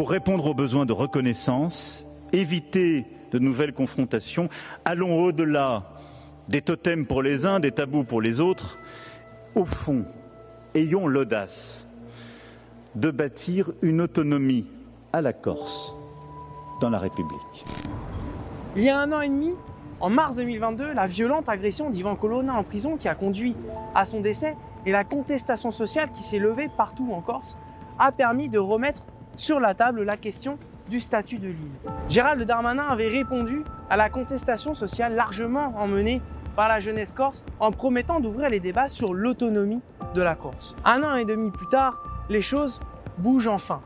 Pour répondre aux besoins de reconnaissance, éviter de nouvelles confrontations, allons au-delà des totems pour les uns, des tabous pour les autres. Au fond, ayons l'audace de bâtir une autonomie à la Corse dans la République. Il y a un an et demi, en mars 2022, la violente agression d'Ivan Colonna en prison qui a conduit à son décès et la contestation sociale qui s'est levée partout en Corse a permis de remettre sur la table la question du statut de l'île. Gérald Darmanin avait répondu à la contestation sociale largement emmenée par la jeunesse corse en promettant d'ouvrir les débats sur l'autonomie de la Corse. Un an et demi plus tard, les choses bougent enfin.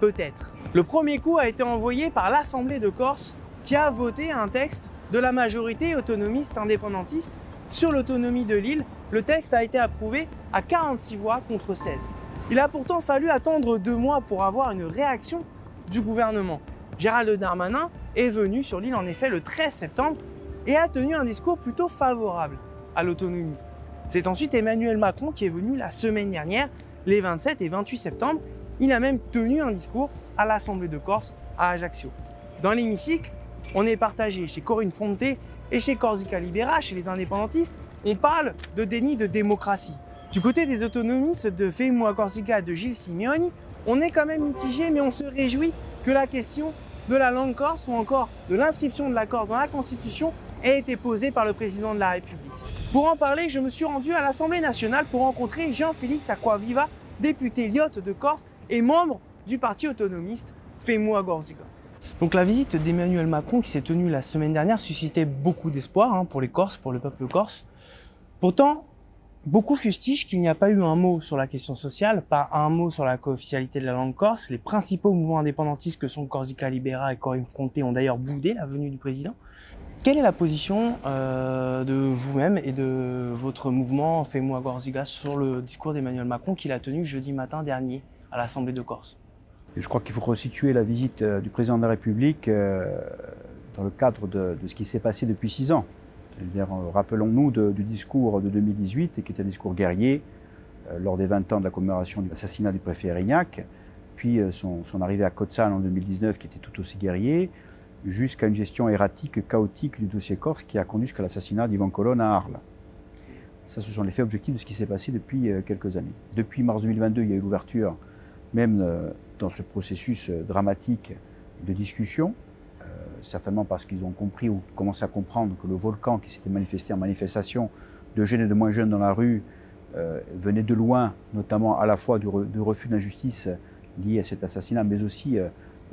Peut-être. Le premier coup a été envoyé par l'Assemblée de Corse qui a voté un texte de la majorité autonomiste indépendantiste sur l'autonomie de l'île. Le texte a été approuvé à 46 voix contre 16. Il a pourtant fallu attendre deux mois pour avoir une réaction du gouvernement. Gérald Darmanin est venu sur l'île en effet le 13 septembre et a tenu un discours plutôt favorable à l'autonomie. C'est ensuite Emmanuel Macron qui est venu la semaine dernière, les 27 et 28 septembre. Il a même tenu un discours à l'Assemblée de Corse à Ajaccio. Dans l'hémicycle, on est partagé chez Corinne Fronté et chez Corsica Libera, chez les indépendantistes, on parle de déni de démocratie. Du côté des autonomistes de Femo Corsica de Gilles Simeoni, on est quand même mitigé, mais on se réjouit que la question de la langue corse ou encore de l'inscription de la Corse dans la Constitution ait été posée par le président de la République. Pour en parler, je me suis rendu à l'Assemblée nationale pour rencontrer Jean-Félix Aquaviva, député lyote de Corse et membre du parti autonomiste Femo Corsica. Donc la visite d'Emmanuel Macron qui s'est tenue la semaine dernière suscitait beaucoup d'espoir hein, pour les Corses, pour le peuple corse. Pourtant, beaucoup fustigent qu'il n'y a pas eu un mot sur la question sociale, pas un mot sur la co-officialité de la langue corse. Les principaux mouvements indépendantistes que sont Corsica Libera et Corinne Fronté ont d'ailleurs boudé la venue du président. Quelle est la position euh, de vous-même et de votre mouvement Fais-moi Corsica sur le discours d'Emmanuel Macron qu'il a tenu jeudi matin dernier à l'Assemblée de Corse? Je crois qu'il faut resituer la visite euh, du président de la République euh, dans le cadre de, ce qui s'est passé depuis six ans. Euh, rappelons-nous du discours de 2018, qui était un discours guerrier, lors des 20 ans de la commémoration de l'assassinat du préfet Erignac, puis son, arrivée à Kotzal en 2019, qui était tout aussi guerrier, jusqu'à une gestion erratique, chaotique du dossier corse qui a conduit jusqu'à l'assassinat d'Ivan Colonne à Arles. Ça, ce sont les faits objectifs de ce qui s'est passé depuis quelques années. Depuis mars 2022, il y a eu l'ouverture même euh, dans ce processus euh, dramatique de discussion, euh, certainement parce qu'ils ont compris ou commencé à comprendre que le volcan qui s'était manifesté en manifestation de jeunes et de moins jeunes dans la rue venait de loin, notamment à la fois du, refus d'injustice lié à cet assassinat, mais aussi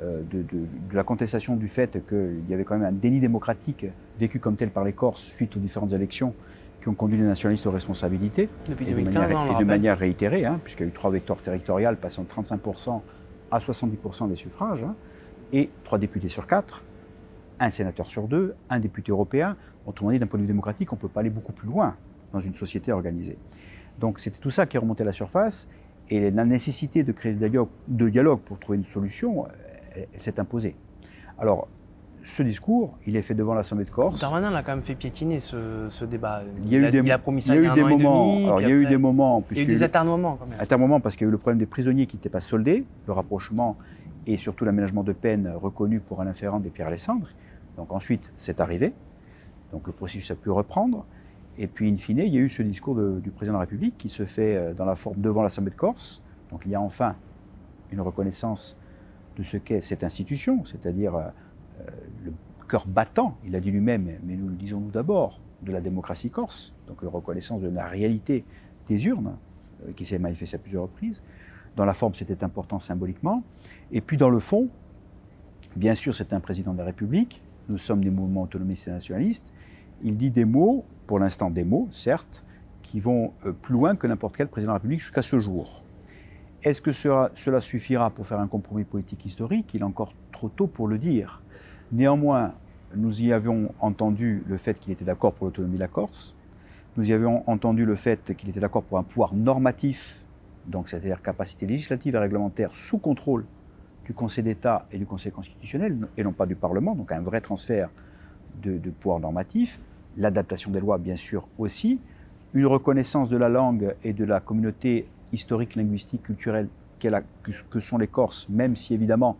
de, la contestation du fait qu'il y avait quand même un déni démocratique vécu comme tel par les Corses suite aux différentes élections qui ont conduit les nationalistes aux responsabilités. Depuis et de manière, et de manière réitérée, hein, puisqu'il y a eu trois victoires territoriales passant de 35% à 70% des suffrages, hein, et trois députés sur quatre, un sénateur sur deux, un député européen. Autrement dit, d'un point de vue démocratique, on ne peut pas aller beaucoup plus loin dans une société organisée. Donc c'était tout ça qui est remonté à la surface, et la nécessité de créer de dialogue, pour trouver une solution, elle, elle s'est imposée. Alors, ce discours, il est fait devant l'Assemblée de Corse. Darmanin l'a quand même fait piétiner ce, débat. Il, y a, eu des, a promis ça il y a eu des moments. il y a eu des moments. Il y a eu des atermoiements quand même. Atermoiements parce qu'il y a eu le problème des prisonniers qui n'étaient pas soldés, le rapprochement et surtout l'aménagement de peine reconnu pour un inférent des Pierre Alessandre. Donc ensuite, c'est arrivé. Donc le processus a pu reprendre. Et puis, in fine, il y a eu ce discours du président de la République qui se fait euh, dans la forme devant l'Assemblée de Corse. Donc il y a enfin une reconnaissance de ce qu'est cette institution, c'est-à-dire euh, le cœur battant, il a dit lui-même, mais nous le disons nous d'abord, de la démocratie corse, donc la reconnaissance de la réalité des urnes, euh, qui s'est manifestée à plusieurs reprises. Dans la forme, c'était important symboliquement. Et puis dans le fond, bien sûr, c'est un président de la République, nous sommes des mouvements autonomistes et nationalistes, il dit des mots, pour l'instant des mots, certes, qui vont euh, plus loin que n'importe quel président de la République jusqu'à ce jour. Est-ce que cela suffira pour faire un compromis politique historique? Il est encore trop tôt pour le dire. Néanmoins, nous y avions entendu le fait qu'il était d'accord pour l'autonomie de la Corse. Nous y avions entendu le fait qu'il était d'accord pour un pouvoir normatif, donc c'est-à-dire capacité législative et réglementaire sous contrôle du Conseil d'État et du Conseil constitutionnel, et non pas du Parlement, donc un vrai transfert de, de pouvoir normatif, l'adaptation des lois bien sûr aussi, une reconnaissance de la langue et de la communauté historique, linguistique, culturelle que sont les Corses, même si évidemment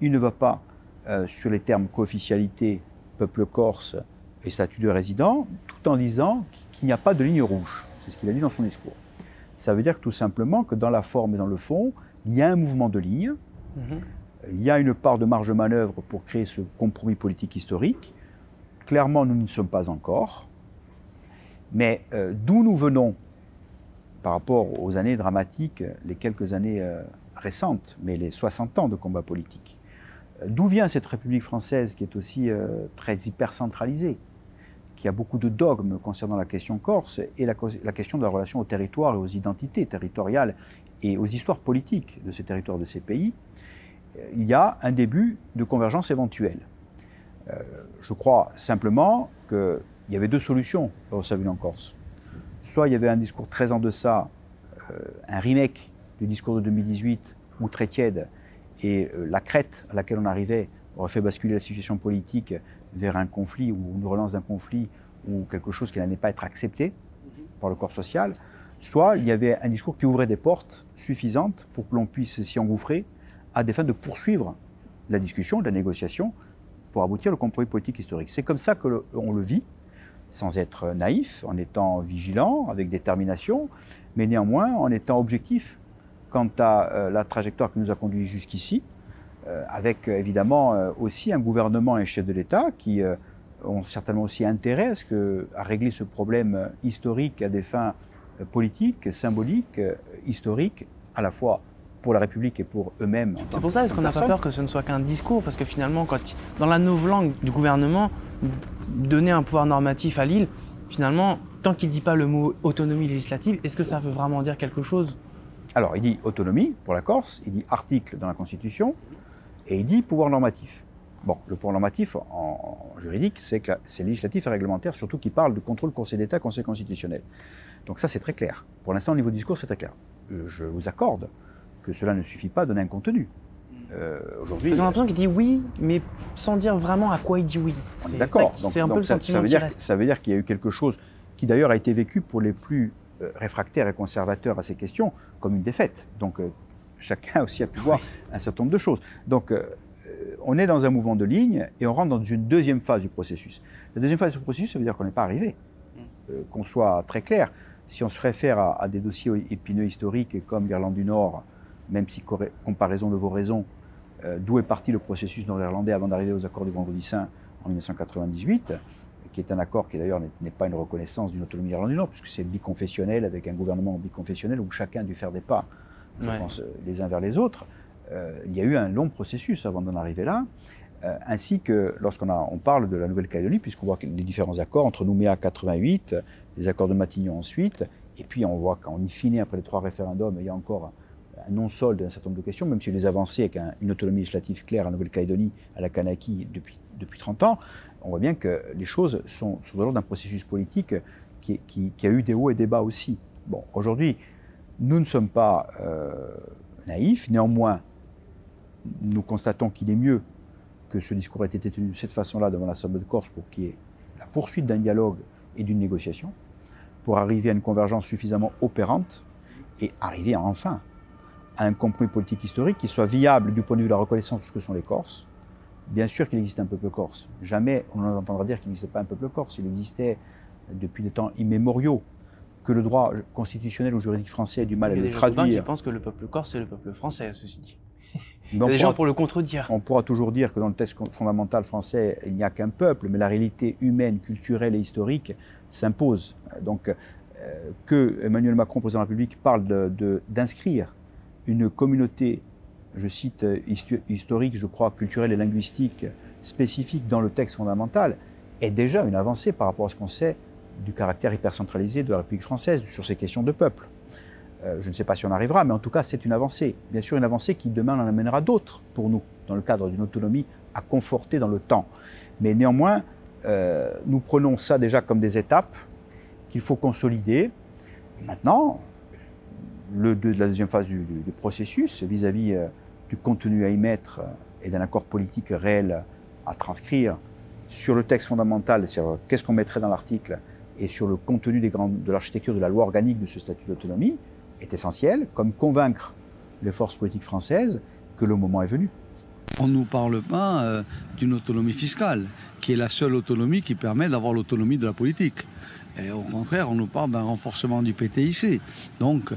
il ne va pas euh, sur les termes co-officialité, peuple corse et statut de résident, tout en disant qu'il n'y a pas de ligne rouge. C'est ce qu'il a dit dans son discours. Ça veut dire tout simplement que dans la forme et dans le fond, il y a un mouvement de ligne, il y a une part de marge de manœuvre pour créer ce compromis politique historique. Clairement, nous n'y sommes pas encore. Mais euh, d'où nous venons par rapport aux années dramatiques, les quelques années euh, récentes, mais les 60 ans de combat politique. D'où vient cette République française qui est aussi euh, très hyper centralisée, qui a beaucoup de dogmes concernant la question corse et la, question de la relation au territoire et aux identités territoriales et aux histoires politiques de ces territoires, de ces pays Il y a un début de convergence éventuelle. je crois simplement qu'il y avait deux solutions au Savule en Corse soit il y avait un discours très en deçà, euh, un remake du discours de 2018 ou très tiède, et euh, la crête à laquelle on arrivait aurait fait basculer la situation politique vers un conflit ou une relance d'un conflit ou quelque chose qui n'allait pas être accepté par le corps social, soit il y avait un discours qui ouvrait des portes suffisantes pour que l'on puisse s'y engouffrer à des fins de poursuivre la discussion, la négociation, pour aboutir au compromis politique historique. C'est comme ça que on le vit sans être naïf, en étant vigilant, avec détermination, mais néanmoins en étant objectif quant à euh, la trajectoire qui nous a conduit jusqu'ici, euh, avec euh, évidemment aussi un gouvernement et un chef de l'État qui ont certainement aussi intérêt à, à régler ce problème historique à des fins politiques, symboliques, historiques, à la fois pour la République et pour eux-mêmes. C'est pour ça, est-ce qu'on n'a pas peur que ce ne soit qu'un discours? Parce que finalement, quand, dans la langue du gouvernement, donner un pouvoir normatif à Lille, finalement, tant qu'il ne dit pas le mot autonomie législative, est-ce que ça veut vraiment dire quelque chose? Alors, il dit autonomie pour la Corse, il dit article dans la Constitution, et il dit pouvoir normatif. Bon, le pouvoir normatif en, juridique, c'est que c'est législatif et réglementaire, surtout qui parle de contrôle Conseil d'État, Conseil constitutionnel. Donc ça, c'est très clair. Pour l'instant, au niveau du discours, c'est très clair. Euh, je vous accorde que cela ne suffit pas à donner un contenu. Euh, aujourd'hui. J'ai l'impression qu'il dit oui, mais sans dire vraiment à quoi il dit oui. D'accord. C'est un peu le sentiment ça veut, dire, ça veut dire qu'il y a eu quelque chose qui d'ailleurs a été vécu pour les plus euh, réfractaires et conservateurs à ces questions comme une défaite. Donc euh, chacun aussi a pu voir un certain nombre de choses. Donc on est dans un mouvement de ligne et on rentre dans une deuxième phase du processus. La deuxième phase du processus, ça veut dire qu'on n'est pas arrivé. Mm. qu'on soit très clair, si on se réfère à, à des dossiers épineux historiques comme l'Irlande du Nord, même si comparaison de vos raisons, euh, d'où est parti le processus nord-irlandais avant d'arriver aux accords du Vendredi Saint en 1998, qui est un accord qui d'ailleurs n'est pas une reconnaissance d'une autonomie d'Irlande du Nord, puisque c'est biconfessionnel, avec un gouvernement biconfessionnel où chacun a dû faire des pas, je pense, euh, les uns vers les autres. Euh, il y a eu un long processus avant d'en arriver là, ainsi que lorsqu'on on parle de la Nouvelle-Calédonie, puisqu'on voit les différents accords entre Nouméa 88, les accords de Matignon ensuite, et puis on voit qu'en y finit après les trois référendums, il y a encore un non-solde d'un certain nombre de questions, même si les avancées avec une autonomie législative claire à Nouvelle-Calédonie, à la Kanaki depuis, depuis 30 ans, on voit bien que les choses sont, sont de l'ordre d'un processus politique qui, qui, a eu des hauts et des bas aussi. Bon, aujourd'hui, nous ne sommes pas euh, naïfs, néanmoins, nous constatons qu'il est mieux que ce discours ait été tenu de cette façon-là devant l'Assemblée de Corse pour qu'il y ait la poursuite d'un dialogue et d'une négociation, pour arriver à une convergence suffisamment opérante et arriver enfin à un compromis politique historique qui soit viable du point de vue de la reconnaissance de ce que sont les Corses. Bien sûr qu'il existe un peuple corse. Jamais on entendra dire qu'il n'existe pas un peuple corse. Il existait depuis des temps immémoriaux. Que le droit constitutionnel ou juridique français ait du mal à le traduire. Je pense que le peuple corse, c'est le peuple français, ceci dit. Il y a des gens pour le contredire. On pourra toujours dire que dans le texte fondamental français, il n'y a qu'un peuple, mais la réalité humaine, culturelle et historique s'impose. Donc, euh, que Emmanuel Macron, président de la République, parle d'inscrire une communauté, je cite, historique, je crois, culturelle et linguistique spécifique dans le texte fondamental, est déjà une avancée par rapport à ce qu'on sait du caractère hypercentralisé de la République française sur ces questions de peuple. Euh, je ne sais pas si on arrivera, mais en tout cas, c'est une avancée. Bien sûr, une avancée qui demain en amènera d'autres pour nous, dans le cadre d'une autonomie à conforter dans le temps. Mais néanmoins, euh, nous prenons ça déjà comme des étapes qu'il faut consolider. Maintenant, le, de la deuxième phase du, processus vis-à-vis euh, du contenu à y mettre euh, et d'un accord politique réel à transcrire sur le texte fondamental, sur qu'est-ce qu'on mettrait dans l'article et sur le contenu de l'architecture de la loi organique de ce statut d'autonomie est essentiel, comme convaincre les forces politiques françaises que le moment est venu. On ne nous parle pas euh, d'une autonomie fiscale, qui est la seule autonomie qui permet d'avoir l'autonomie de la politique. Et au contraire, on nous parle d'un renforcement du PTIC. Donc,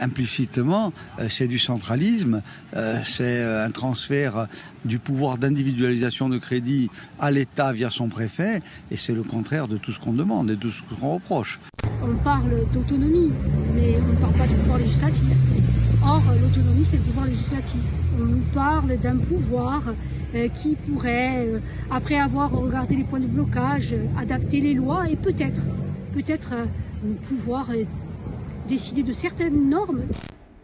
implicitement, euh, c'est du centralisme, euh, c'est un transfert du pouvoir d'individualisation de crédit à l'État via son préfet, et c'est le contraire de tout ce qu'on demande et de ce qu'on reproche. On parle d'autonomie, mais on ne parle pas de pouvoir législatif. Or, l'autonomie, c'est le pouvoir législatif. On nous parle d'un pouvoir euh, qui pourrait, euh, après avoir regardé les points de blocage, euh, adapter les lois et peut-être, peut-être pouvoir décider de certaines normes.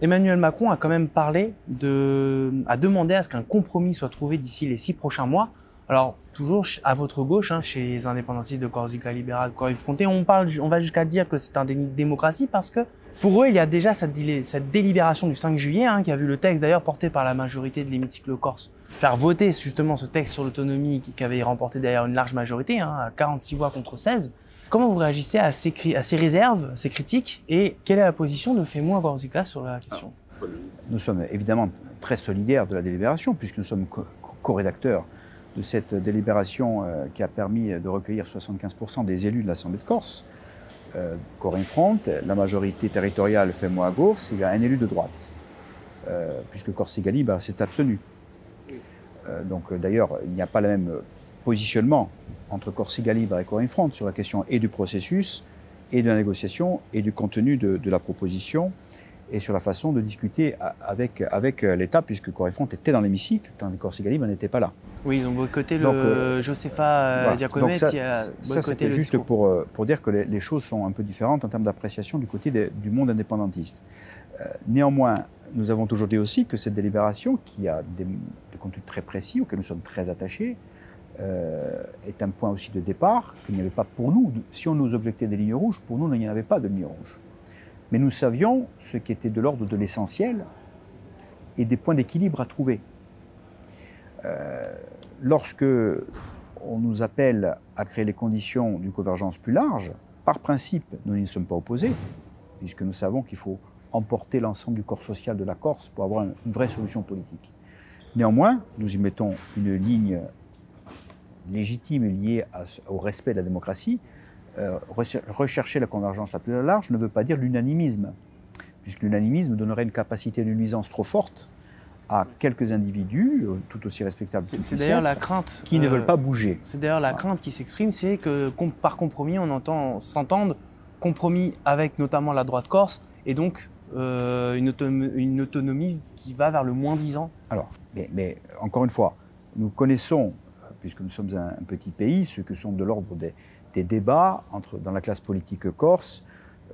Emmanuel Macron a quand même parlé de, a demandé à ce qu'un compromis soit trouvé d'ici les six prochains mois. Alors toujours à votre gauche, hein, chez les indépendantistes de Corsica Libérale, Corée Fronté, on on va jusqu'à dire que c'est un déni de démocratie parce que pour eux, il y a déjà cette, délibération du 5 juillet, hein, qui a vu le texte d'ailleurs porté par la majorité de l'hémicycle corse faire voter justement ce texte sur l'autonomie qui, avait remporté d'ailleurs une large majorité, hein, à 46 voix contre 16. Comment vous réagissez à ces, à ces réserves, ces critiques, et quelle est la position de Fémou Corsica sur la question? Nous sommes évidemment très solidaires de la délibération, puisque nous sommes co-rédacteurs de cette délibération euh, qui a permis de recueillir 75% des élus de l'Assemblée de Corse. Euh, Corinne Front, la majorité territoriale fait moi à gauche, il y a un élu de droite, euh, puisque Corsigali bah, s'est abstenu. Donc d'ailleurs, il n'y a pas le même positionnement entre Corsigali et Corinne Front sur la question et du processus, et de la négociation, et du contenu de, la proposition, et sur la façon de discuter avec, avec l'État, puisque Corinne Front était dans l'hémicycle, tandis que Corsigali n'était pas là. Oui, ils ont boycotté le euh, Josepha Giacometti. ça, ça c'était juste pour, euh, pour dire que les, choses sont un peu différentes en termes d'appréciation du côté du monde indépendantiste. Euh, néanmoins, nous avons toujours dit aussi que cette délibération, qui a des, des contenus très précis, auxquels nous sommes très attachés, est un point aussi de départ qu'il n'y avait pas pour nous. Si on nous objectait des lignes rouges, pour nous, il n'y en avait pas de lignes rouges. Mais nous savions ce qui était de l'ordre de l'essentiel et des points d'équilibre à trouver. Euh, lorsque on nous appelle à créer les conditions d'une convergence plus large, par principe, nous n'y sommes pas opposés, puisque nous savons qu'il faut emporter l'ensemble du corps social de la Corse pour avoir une vraie solution politique. Néanmoins, nous y mettons une ligne légitime liée au respect de la démocratie. Euh, rechercher la convergence la plus large ne veut pas dire l'unanimisme, puisque l'unanimisme donnerait une capacité de nuisance trop forte à quelques individus, euh, tout aussi respectables C'est d'ailleurs la crainte. Qui ne veulent pas bouger. C'est d'ailleurs la crainte qui s'exprime, c'est que par compromis, on entend s'entendre compromis avec notamment la droite corse, et donc euh, une, autonomie, une, autonomie, qui va vers le moins disant. Alors, mais, encore une fois, nous connaissons, puisque nous sommes un, petit pays, ce que sont de l'ordre des, débats entre, dans la classe politique corse,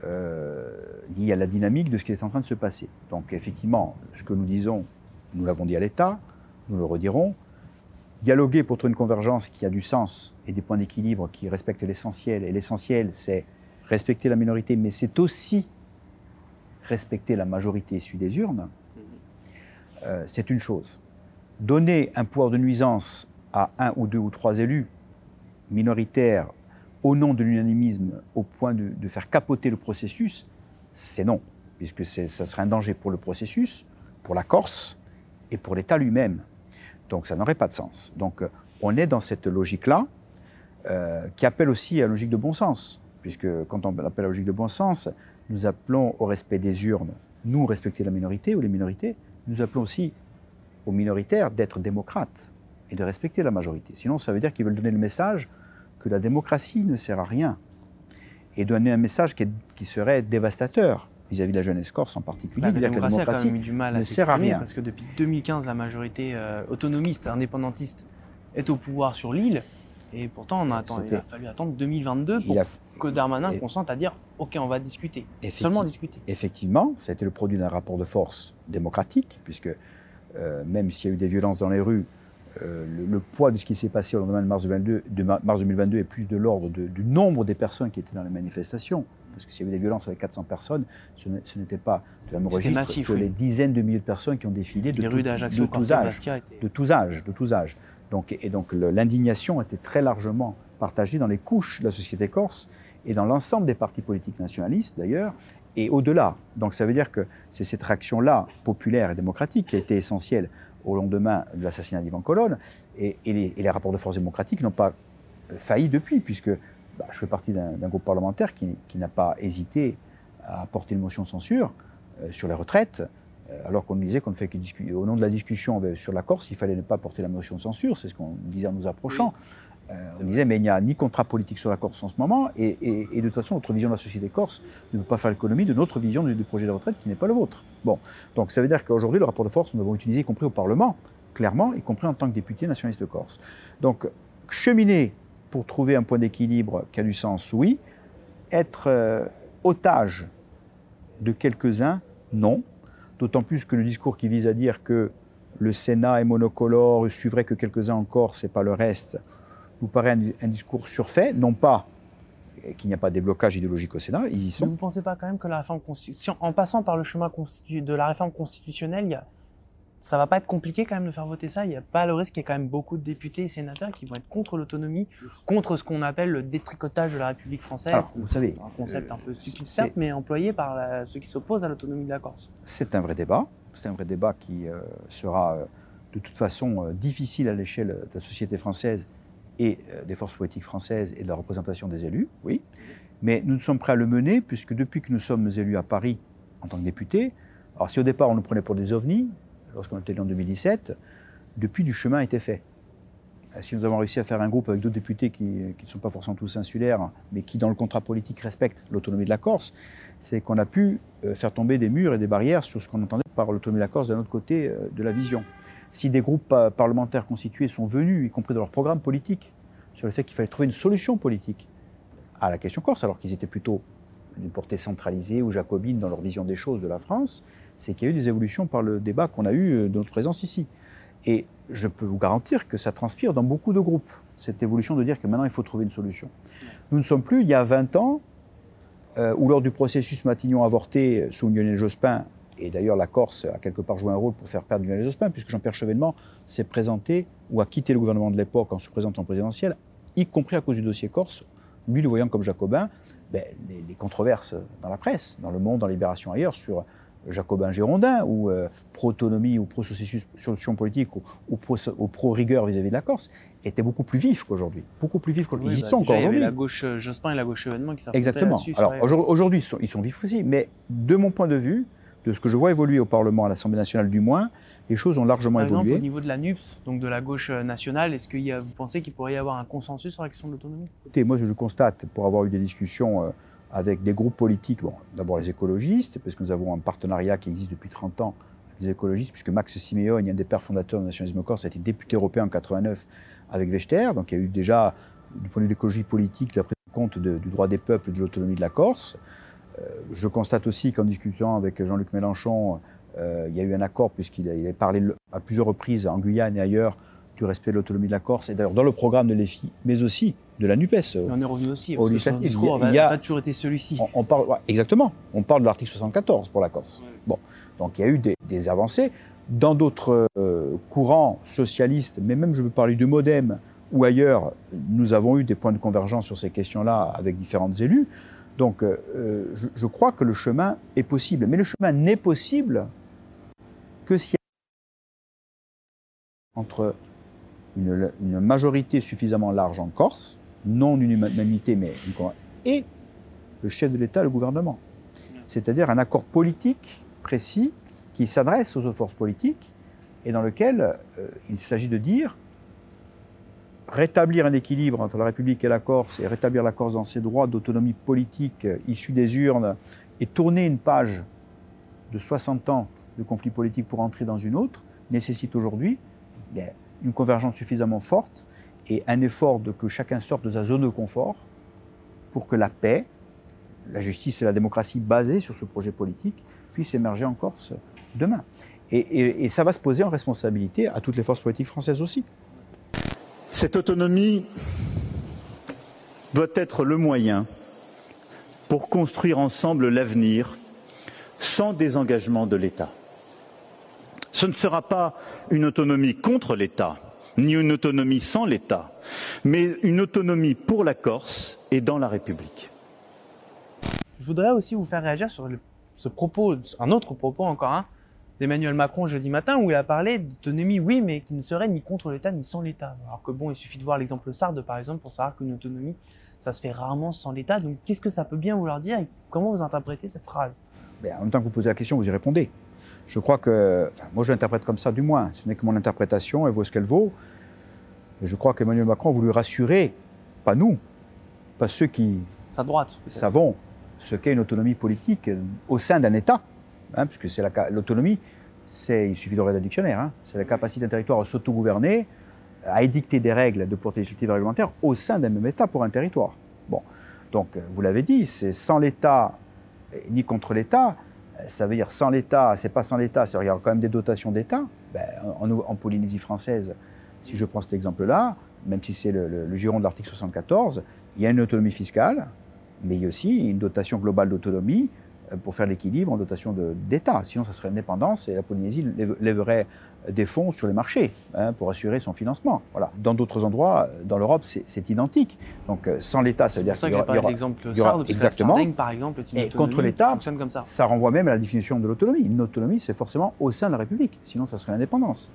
euh, liés à la dynamique de ce qui est en train de se passer. Donc effectivement, ce que nous disons nous l'avons dit à l'État, nous le redirons. Dialoguer pour trouver une convergence qui a du sens et des points d'équilibre qui respectent l'essentiel. Et l'essentiel, c'est respecter la minorité, mais c'est aussi respecter la majorité issue des urnes. Euh, c'est une chose. Donner un pouvoir de nuisance à un ou deux ou trois élus minoritaires au nom de l'unanimisme au point de, faire capoter le processus, c'est non, puisque ça serait un danger pour le processus, pour la Corse, et pour l'État lui-même. Donc ça n'aurait pas de sens. Donc on est dans cette logique-là, euh, qui appelle aussi à la logique de bon sens, puisque quand on appelle à la logique de bon sens, nous appelons au respect des urnes, nous respecter la minorité ou les minorités, nous appelons aussi aux minoritaires d'être démocrates et de respecter la majorité. Sinon, ça veut dire qu'ils veulent donner le message que la démocratie ne sert à rien et donner un message qui serait dévastateur vis-à-vis de la jeunesse corse en particulier. la démocratie, a quand même eu du mal à ne sert à rien. Parce que depuis 2015, la majorité euh, autonomiste, indépendantiste est au pouvoir sur l'île. Et pourtant, on a il a fallu attendre 2022 pour que Darmanin consente à dire OK, on va discuter. Seulement discuter. Effectivement, ça a été le produit d'un rapport de force démocratique, puisque euh, même s'il y a eu des violences dans les rues, euh, le, poids de ce qui s'est passé au lendemain de mars, 2022, de mars 2022 est plus de l'ordre du nombre des personnes qui étaient dans les manifestations parce que s'il y avait des violences avec 400 personnes, ce n'était pas de la même registre que les dizaines de milliers de personnes qui ont défilé de, de, tous âges, de tous âges, de tous âges. Donc, et donc l'indignation était très largement partagée dans les couches de la société corse et dans l'ensemble des partis politiques nationalistes d'ailleurs, et au-delà. Donc ça veut dire que c'est cette réaction-là, populaire et démocratique, qui a été essentielle au lendemain de l'assassinat d'Ivan Colonne. Et, les, rapports de force démocratique n'ont pas failli depuis, puisque bah, je fais partie d'un groupe parlementaire qui, n'a pas hésité à porter une motion de censure euh, sur les retraites, euh, alors qu'on disait qu'on fait que au nom de la discussion sur la Corse, il fallait ne pas porter la motion de censure, c'est ce qu'on disait en nous approchant. Euh, on disait, mais il n'y a ni contrat politique sur la Corse en ce moment, et, de toute façon, notre vision de la société corse ne peut pas faire l'économie de notre vision du, projet de retraite qui n'est pas le vôtre. Bon, donc ça veut dire qu'aujourd'hui, le rapport de force, nous l'avons utilisé, y compris au Parlement, clairement, y compris en tant que député nationaliste corse. Donc, cheminer pour trouver un point d'équilibre qui a du sens, oui. Être euh, otage de quelques-uns, non. D'autant plus que le discours qui vise à dire que le Sénat est monocolore, suivrait que quelques-uns encore, c'est pas le reste, nous paraît un, discours surfait, non pas qu'il n'y a pas de déblocage idéologique au Sénat, ils y sont. vous ne pensez pas quand même que la réforme constitutionnelle, en passant par le chemin de la réforme constitutionnelle, il y a ça va pas être compliqué quand même de faire voter ça. Il n'y a pas le risque qu'il y ait quand même beaucoup de députés et sénateurs qui vont être contre l'autonomie, contre ce qu'on appelle le détricotage de la République française. vous savez, un concept un peu stupide certes, mais employé par ceux qui s'opposent à l'autonomie de la Corse. C'est un vrai débat. C'est un vrai débat qui euh, sera euh, de toute façon euh, difficile à l'échelle de la société française et des forces politiques françaises et de la représentation des élus, oui. Mais nous sommes prêts à le mener puisque depuis que nous sommes élus à Paris en tant que députés, alors si au départ on nous prenait pour des ovnis, lorsqu'on était en 2017, depuis du chemin a été fait. Euh, si nous avons réussi à faire un groupe avec d'autres députés qui, ne sont pas forcément tous insulaires, mais qui dans le contrat politique respectent l'autonomie de la Corse, c'est qu'on a pu euh, faire tomber des murs et des barrières sur ce qu'on entendait par l'autonomie de la Corse d'un autre côté euh, de la vision. Si des groupes parlementaires constitués sont venus, y compris dans leur programme politique, sur le fait qu'il fallait trouver une solution politique à la question corse, alors qu'ils étaient plutôt d'une portée centralisée ou jacobine dans leur vision des choses de la France, c'est qu'il y a eu des évolutions par le débat qu'on a eu euh, de notre présence ici. Et je peux vous garantir que ça transpire dans beaucoup de groupes, cette évolution de dire que maintenant il faut trouver une solution. Nous ne sommes plus, il y a 20 ans, euh, où lors du processus Matignon avorté euh, sous Lionel Jospin, et d'ailleurs la Corse a quelque part joué un rôle pour faire perdre Lionel Jospin, puisque Jean-Pierre Chevènement s'est présenté ou a quitté le gouvernement de l'époque en se présentant présidentiel, y compris à cause du dossier Corse, lui le voyant comme jacobin, ben, les, les, controverses dans la presse, dans le monde, dans Libération ailleurs, sur jacobin girondin ou euh, pro-autonomie ou pro-société solution politique ou, pro-rigueur vis-à-vis de la Corse étaient beaucoup plus vifs qu'aujourd'hui. Beaucoup plus vifs qu'aujourd'hui. ils y bah, sont encore aujourd'hui. la gauche euh, Jospin et la gauche événement qui Exactement. Alors aujourd'hui, ils, sont, vifs aussi, mais de mon point de vue, de ce que je vois évoluer au Parlement, à l'Assemblée nationale du moins, les choses ont largement Par évolué. Exemple, au niveau de la NUPS, donc de la gauche euh, nationale, est-ce que vous pensez qu'il pourrait y avoir un consensus sur la question de l'autonomie? Écoutez, moi je constate, pour avoir eu des discussions avec des groupes politiques, bon, d'abord les écologistes, parce que nous avons un partenariat qui existe depuis 30 ans avec les écologistes, puisque Max Simeone, un des pères fondateurs du nationalisme corse, a été député européen en 89 avec Vechter, donc il y a eu déjà, du point de vue de l'écologie politique, la prise en compte du droit des peuples et de l'autonomie de la Corse. Euh, je constate aussi qu'en discutant avec Jean-Luc Mélenchon, euh, il y a eu un accord, puisqu'il a, parlé à plusieurs reprises en Guyane et ailleurs du respect de l'autonomie de la Corse, et d'ailleurs dans le programme de l'EFI, mais aussi de la NUPES. on est revenu aussi, au législatif. il y a, pas toujours été celui-ci. On, parle, exactement, on parle de l'article 74 pour la Corse. Bon, donc il y a eu des, avancées. Dans d'autres euh, courants socialistes, mais même je veux parler du Modem ou ailleurs, nous avons eu des points de convergence sur ces questions-là avec différentes élus. Donc euh, je, je, crois que le chemin est possible. Mais le chemin n'est possible que si entre une, majorité suffisamment large en Corse, non une unanimité, mais et le chef de l'État, le gouvernement. C'est-à-dire un accord politique précis qui s'adresse aux forces politiques et dans lequel euh, il s'agit de dire rétablir un équilibre entre la République et la Corse et rétablir la Corse dans ses droits d'autonomie politique euh, issus des urnes et tourner une page de 60 ans de conflit politique pour entrer dans une autre nécessite aujourd'hui ben, une convergence suffisamment forte et un effort de que chacun sorte de sa zone de confort pour que la paix, la justice et la démocratie basées sur ce projet politique puissent émerger en Corse demain. Et, ça va se poser en responsabilité à toutes les forces politiques françaises aussi. Cette autonomie doit être le moyen pour construire ensemble l'avenir sans désengagement de l'État. Ce ne sera pas une autonomie contre l'État, ni une autonomie sans l'État, mais une autonomie pour la Corse et dans la République. Je voudrais aussi vous faire réagir sur ce propos, un autre propos encore un, d'Emmanuel Macron jeudi matin où il a parlé d'autonomie, oui, mais qui ne serait ni contre l'État ni sans l'État. Alors que bon, il suffit de voir l'exemple Sarde, par exemple, pour savoir qu'une autonomie, ça se fait rarement sans l'État. Donc qu'est-ce que ça peut bien vouloir dire et comment vous interprétez cette phrase? Ben, En même temps que vous posez la question, vous y répondez. Je crois que, enfin, moi je l'interprète comme ça du moins, ce n'est que mon interprétation, elle vaut ce qu'elle vaut. je crois qu'Emmanuel Macron a voulu rassurer, pas nous, pas ceux qui Sa droite, savons ce qu'est une autonomie politique au sein d'un État, hein, puisque c'est l'autonomie, il suffit de regarder le dictionnaire, hein, c'est la capacité d'un territoire à s'autogouverner, à édicter des règles de portée législative et réglementaire au sein d'un même État pour un territoire. Bon, donc vous l'avez dit, c'est sans l'État ni contre l'État. Ça veut dire sans l'État, c'est pas sans l'État, c'est il y a quand même des dotations d'État. Ben, en, Polynésie française, si je prends cet exemple-là, même si c'est le, le, giron de l'article 74, il y a une autonomie fiscale, mais il y a aussi une dotation globale d'autonomie pour faire l'équilibre en dotation d'État. Sinon, ça serait une dépendance et la Polynésie lèverait des fonds sur les marchés hein, pour assurer son financement. Voilà. Dans d'autres endroits, euh, dans l'Europe, c'est identique. Donc, euh, sans l'État, ça veut dire qu'il y aura, l'exemple Sarde, exactement. La par exemple, est une et contre l'État, ça renvoie même à la définition de l'autonomie. Une autonomie, c'est forcément au sein de la République. Sinon, ça serait l'indépendance.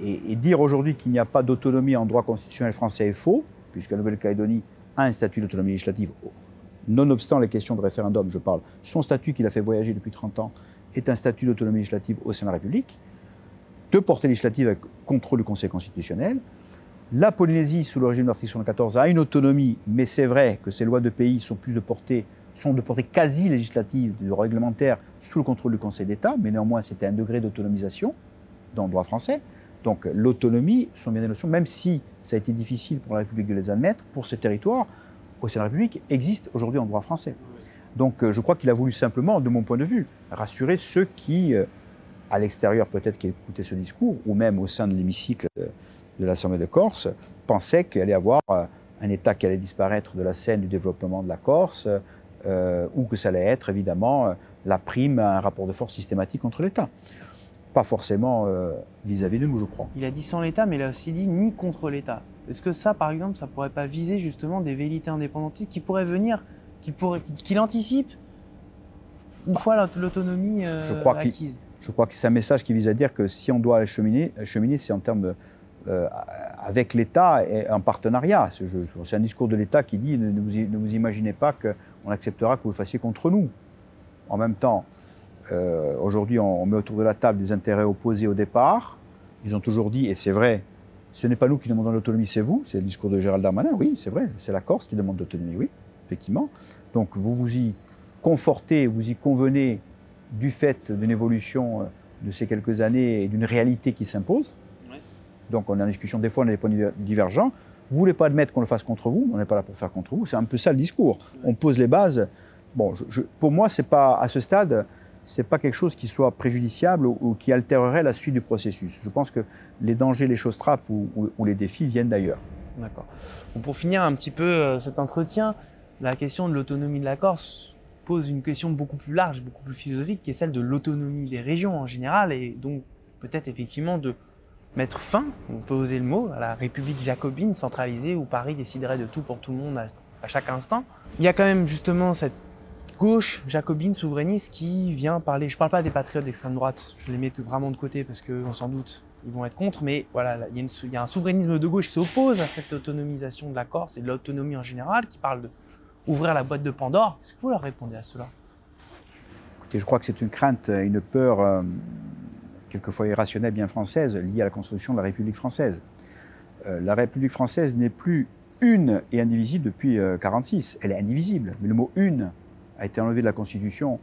Et, et dire aujourd'hui qu'il n'y a pas d'autonomie en droit constitutionnel français est faux, puisque la Nouvelle-Calédonie a un statut d'autonomie législative nonobstant les questions de référendum, je parle, son statut qu'il a fait voyager depuis 30 ans est un statut d'autonomie législative au sein de la République, de portée législative avec contrôle du Conseil constitutionnel. La Polynésie, sous le régime de l'article 74, a une autonomie, mais c'est vrai que ces lois de pays sont plus de portée, sont de portée quasi législative, de réglementaire, sous le contrôle du Conseil d'État, mais néanmoins c'était un degré d'autonomisation dans le droit français. Donc l'autonomie sont bien des notions, même si ça a été difficile pour la République de les admettre, pour ces territoires, au sein de la République existe aujourd'hui en droit français. Donc euh, je crois qu'il a voulu simplement, de mon point de vue, rassurer ceux qui, euh, à l'extérieur peut-être qui écoutaient ce discours, ou même au sein de l'hémicycle de l'Assemblée de Corse, pensaient qu'il allait y avoir euh, un État qui allait disparaître de la scène du développement de la Corse, ou que ça allait être évidemment la prime à un rapport de force systématique contre l'État. Pas forcément vis-à-vis de nous, je crois. Il a dit sans l'État, mais il a aussi dit ni contre l'État. Est-ce que ça, par exemple, ça pourrait pas viser justement des velléités indépendantistes qui pourraient venir, qui, pourraient, qui, l'anticipent une fois l'autonomie euh, je crois acquise? Je crois que c'est un message qui vise à dire que si on doit cheminer, cheminer c'est en termes euh, avec l'État et en partenariat. C'est un discours de l'État qui dit ne, vous, imaginez pas qu'on acceptera que vous le fassiez contre nous. En même temps, euh, aujourd'hui, on, on met autour de la table des intérêts opposés au départ. Ils ont toujours dit, et c'est vrai, ce n'est pas nous qui demandons l'autonomie, c'est vous. C'est le discours de Gérald Darmanin, oui, c'est vrai. C'est la Corse qui demande l'autonomie, oui, effectivement. Donc vous vous y confortez, vous y convenez du fait d'une évolution euh, de ces quelques années et d'une réalité qui s'impose. Donc on est en discussion, des fois on a des points divergents. Vous ne voulez pas admettre qu'on le fasse contre vous, on n'est pas là pour faire contre vous. C'est un peu ça le discours. On pose les bases. Bon, pour moi, c'est pas à ce stade, c'est pas quelque chose qui soit préjudiciable ou, qui altérerait la suite du processus. Je pense que les dangers, les choses trappes ou, les défis viennent d'ailleurs. D'accord. pour finir un petit peu euh, cet entretien, la question de l'autonomie de la Corse pose une question beaucoup plus large, beaucoup plus philosophique, qui est celle de l'autonomie des régions en général, et donc peut-être effectivement de mettre fin, on peut oser le mot, à la République jacobine centralisée où Paris déciderait de tout pour tout le monde à, à chaque instant. Il y a quand même justement cette gauche jacobine souverainiste qui vient parler. Je ne parle pas des patriotes d'extrême droite, je les mets vraiment de côté parce qu'on s'en doute, ils vont être contre, mais voilà, il y, a un souverainisme de gauche qui s'oppose à cette autonomisation de la Corse et de l'autonomie en général, qui parle de ouvrir la boîte de Pandore. Est-ce que vous leur répondez à cela? Écoutez, je crois que c'est une crainte, une peur euh, quelquefois irrationnelle, bien française, liée à la construction de la République française. Euh, la République française n'est plus une et indivisible depuis 1946. Euh, Elle est indivisible, mais le mot une a été enlevé de la Constitution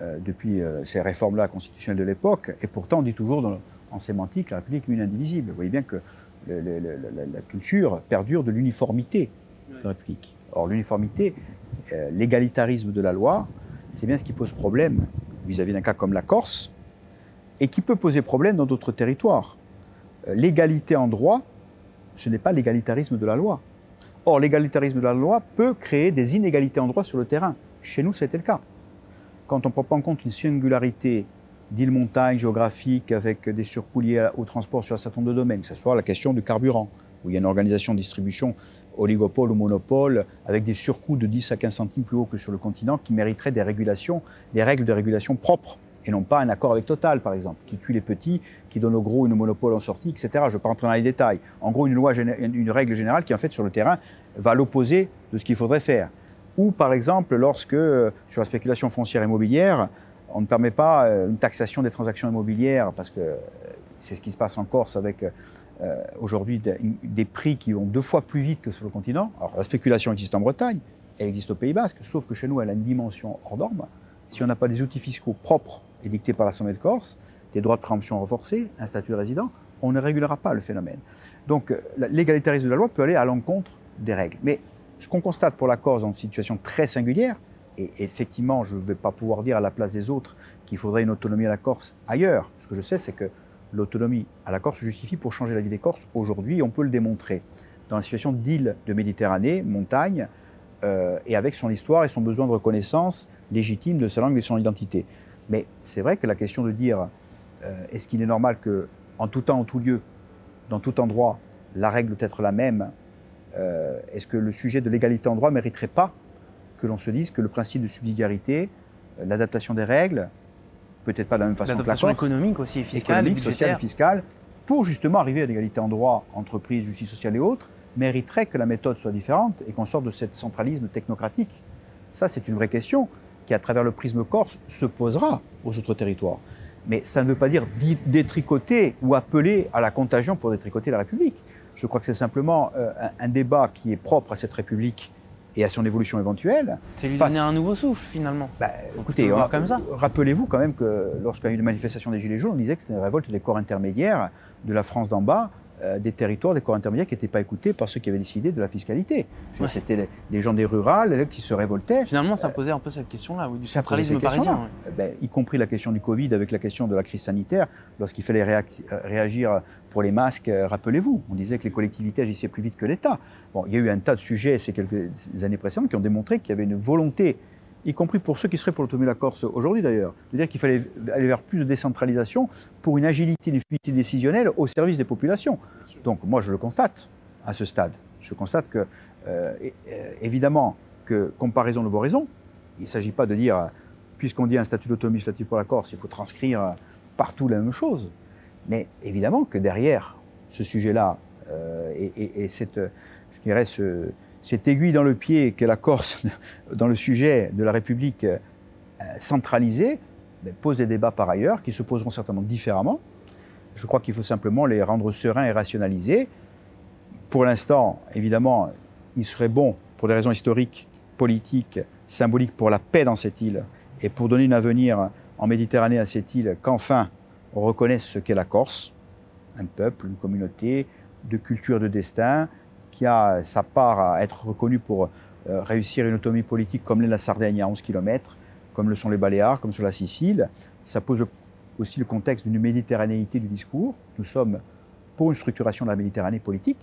euh, depuis euh, ces réformes-là constitutionnelles de l'époque, et pourtant on dit toujours en sémantique la République une indivisible. Vous voyez bien que la, culture perdure de l'uniformité de la République. Or l'uniformité, euh, l'égalitarisme de la loi, c'est bien ce qui pose problème vis-à-vis d'un cas comme la Corse, et qui peut poser problème dans d'autres territoires. L'égalité en droit, ce n'est pas l'égalitarisme de la loi. Or, l'égalitarisme de la loi peut créer des inégalités en droit sur le terrain. Chez nous, c'était le cas. Quand on prend en compte une singularité d'île-montagne géographique avec des surcoûts liés au transport sur un certain nombre de domaines, que ce soit la question du carburant, où il y a une organisation de distribution oligopole ou monopole, avec des surcoûts de 10 à 15 centimes plus haut que sur le continent, qui mériterait des régulations, des règles de régulation propres, et non pas un accord avec Total, par exemple, qui tue les petits, qui donne aux gros une monopole en sortie, etc. Je ne vais pas rentrer dans les détails. En gros, une, loi, une règle générale qui, en fait, sur le terrain, va à l'opposé de ce qu'il faudrait faire. Ou, par exemple, lorsque, euh, sur la spéculation foncière immobilière, on ne permet pas euh, une taxation des transactions immobilières, parce que euh, c'est ce qui se passe en Corse avec aujourd'hui des, prix qui vont deux fois plus vite que sur le continent. Alors la spéculation existe en Bretagne, elle existe au Pays Basque, sauf que chez nous, elle a une dimension hors norme. Si on n'a pas des outils fiscaux propres et dictés par l'Assemblée de Corse, des droits de préemption renforcés, un statut de résident, on ne régulera pas le phénomène. Donc l'égalitarisme de la loi peut aller à l'encontre des règles. Mais ce qu'on constate pour la Corse dans une situation très singulière, et effectivement, je ne vais pas pouvoir dire à la place des autres qu'il faudrait une autonomie à la Corse ailleurs. Ce que je sais, c'est que l'autonomie à la Corse se justifie pour changer la vie des Corses aujourd'hui, on peut le démontrer. Dans la situation d'île de Méditerranée, montagne, euh, et avec son histoire et son besoin de reconnaissance légitime de sa langue et de son identité. Mais c'est vrai que la question de dire euh, est-ce qu'il est normal que, en tout temps, en tout lieu, dans tout endroit, la règle doit être la même, euh, est-ce que le sujet de l'égalité en droit ne mériterait pas que l'on se dise que le principe de subsidiarité, l'adaptation des règles, peut-être pas de la même façon que la L'adaptation économique aussi, et fiscale, économique, sociale et fiscale, pour justement arriver à l'égalité en droit, entreprise, justice sociale et autres, mériterait que la méthode soit différente et qu'on sorte de ce centralisme technocratique. Ça, c'est une vraie question qui, à travers le prisme corse, se posera aux autres territoires. Mais ça ne veut pas dire détricoter ou appeler à la contagion pour détricoter la République. Je crois que c'est simplement euh, un débat qui est propre à cette République et à son évolution éventuelle. C'est lui donner un nouveau souffle finalement. Bah, écoutez, comme ça. Rappelez-vous quand même que lorsqu'il y a eu une manifestation des Gilets jaunes, on disait que c'était une révolte des corps intermédiaires de la France d'en bas euh, des territoires, des corps intermédiaires qui n'étaient pas écoutés par ceux qui avaient décidé de la fiscalité. C'était les, gens des rurales qui se révoltaient. Finalement, ça posait un peu cette question-là, du centralisme parisien. Ben, y compris la question du Covid avec la question de la crise sanitaire, lorsqu'il fallait réagir pour les masques, euh, rappelez-vous, on disait que les collectivités agissaient plus vite que l'État. Bon, il y a eu un tas de sujets ces quelques années précédentes qui ont démontré qu'il y avait une volonté y compris pour ceux qui seraient pour l'autonomie de la Corse aujourd'hui d'ailleurs, de dire qu'il fallait aller vers plus de décentralisation pour une agilité, une fluidité décisionnelle au service des populations. Donc moi je le constate à ce stade. Je constate que, euh, euh, évidemment, que comparaison ne vaut raison. Il ne s'agit pas de dire, puisqu'on dit un statut d'autonomie législative pour la Corse, il faut transcrire partout la même chose. Mais évidemment que derrière ce sujet-là euh, et, et, cette, je dirais, ce, cette aiguille dans le pied qu'est la Corse dans le sujet de la République euh, centralisée ben, pose des débats par ailleurs qui se poseront certainement différemment. Je crois qu'il faut simplement les rendre sereins et rationalisés. Pour l'instant, évidemment, il serait bon, pour des raisons historiques, politiques, symboliques, pour la paix dans cette île et pour donner un avenir en Méditerranée à cette île, qu'enfin on reconnaisse ce qu'est la Corse, un peuple, une communauté de culture, de destin, qui a sa part à être reconnu pour euh, réussir une autonomie politique comme l'est la Sardaigne à 11 km, comme le sont les Baléares, comme sur la Sicile. Ça pose aussi le contexte d'une méditerranéité du discours. Nous sommes pour une structuration de la Méditerranée politique.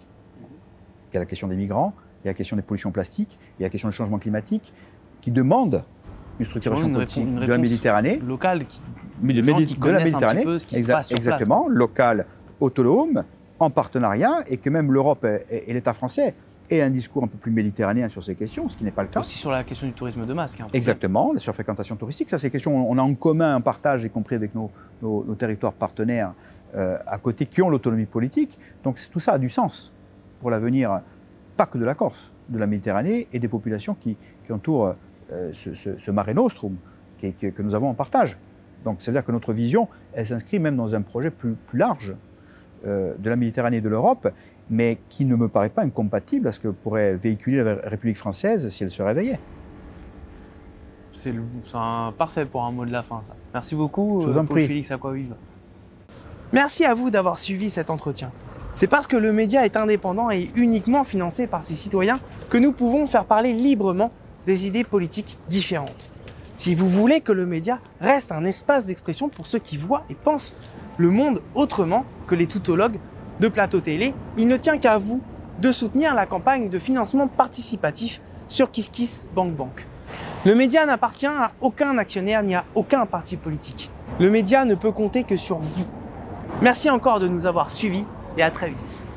Il y a la question des migrants, il y a la question des pollutions plastiques, il y a la question du changement climatique, qui demande une structuration politique de la Méditerranée. Locale, qui, de, de la Méditerranée, ce qui se passe sur exactement, locale, autonome, en partenariat et que même l'Europe et, l'État français aient un discours un peu plus méditerranéen sur ces questions, ce qui n'est pas le cas. Aussi sur la question du tourisme de masse. Hein, Exactement, la surfréquentation touristique, ça c'est questions, on a en commun un partage, y compris avec nos, territoires partenaires euh, à côté, qui ont l'autonomie politique. Donc tout ça a du sens pour l'avenir, pas que de la Corse, de la Méditerranée et des populations qui, entourent euh, ce, mare nostrum que nous avons en partage. Donc ça veut dire que notre vision, elle s'inscrit même dans un projet plus, plus large euh, de la Méditerranée et de l'Europe, mais qui ne me paraît pas incompatible à ce que pourrait véhiculer la République française si elle se réveillait. C'est parfait pour un mot de la fin, ça. Merci beaucoup, Je vous en euh, Félix Aquavive. Merci à vous d'avoir suivi cet entretien. C'est parce que le média est indépendant et uniquement financé par ses citoyens que nous pouvons faire parler librement des idées politiques différentes. Si vous voulez que le média reste un espace d'expression pour ceux qui voient et pensent le monde autrement que les toutologues de plateau télé, il ne tient qu'à vous de soutenir la campagne de financement participatif sur KissKissBankBank. Le média n'appartient à aucun actionnaire ni à aucun parti politique. Le média ne peut compter que sur vous. Merci encore de nous avoir suivis et à très vite.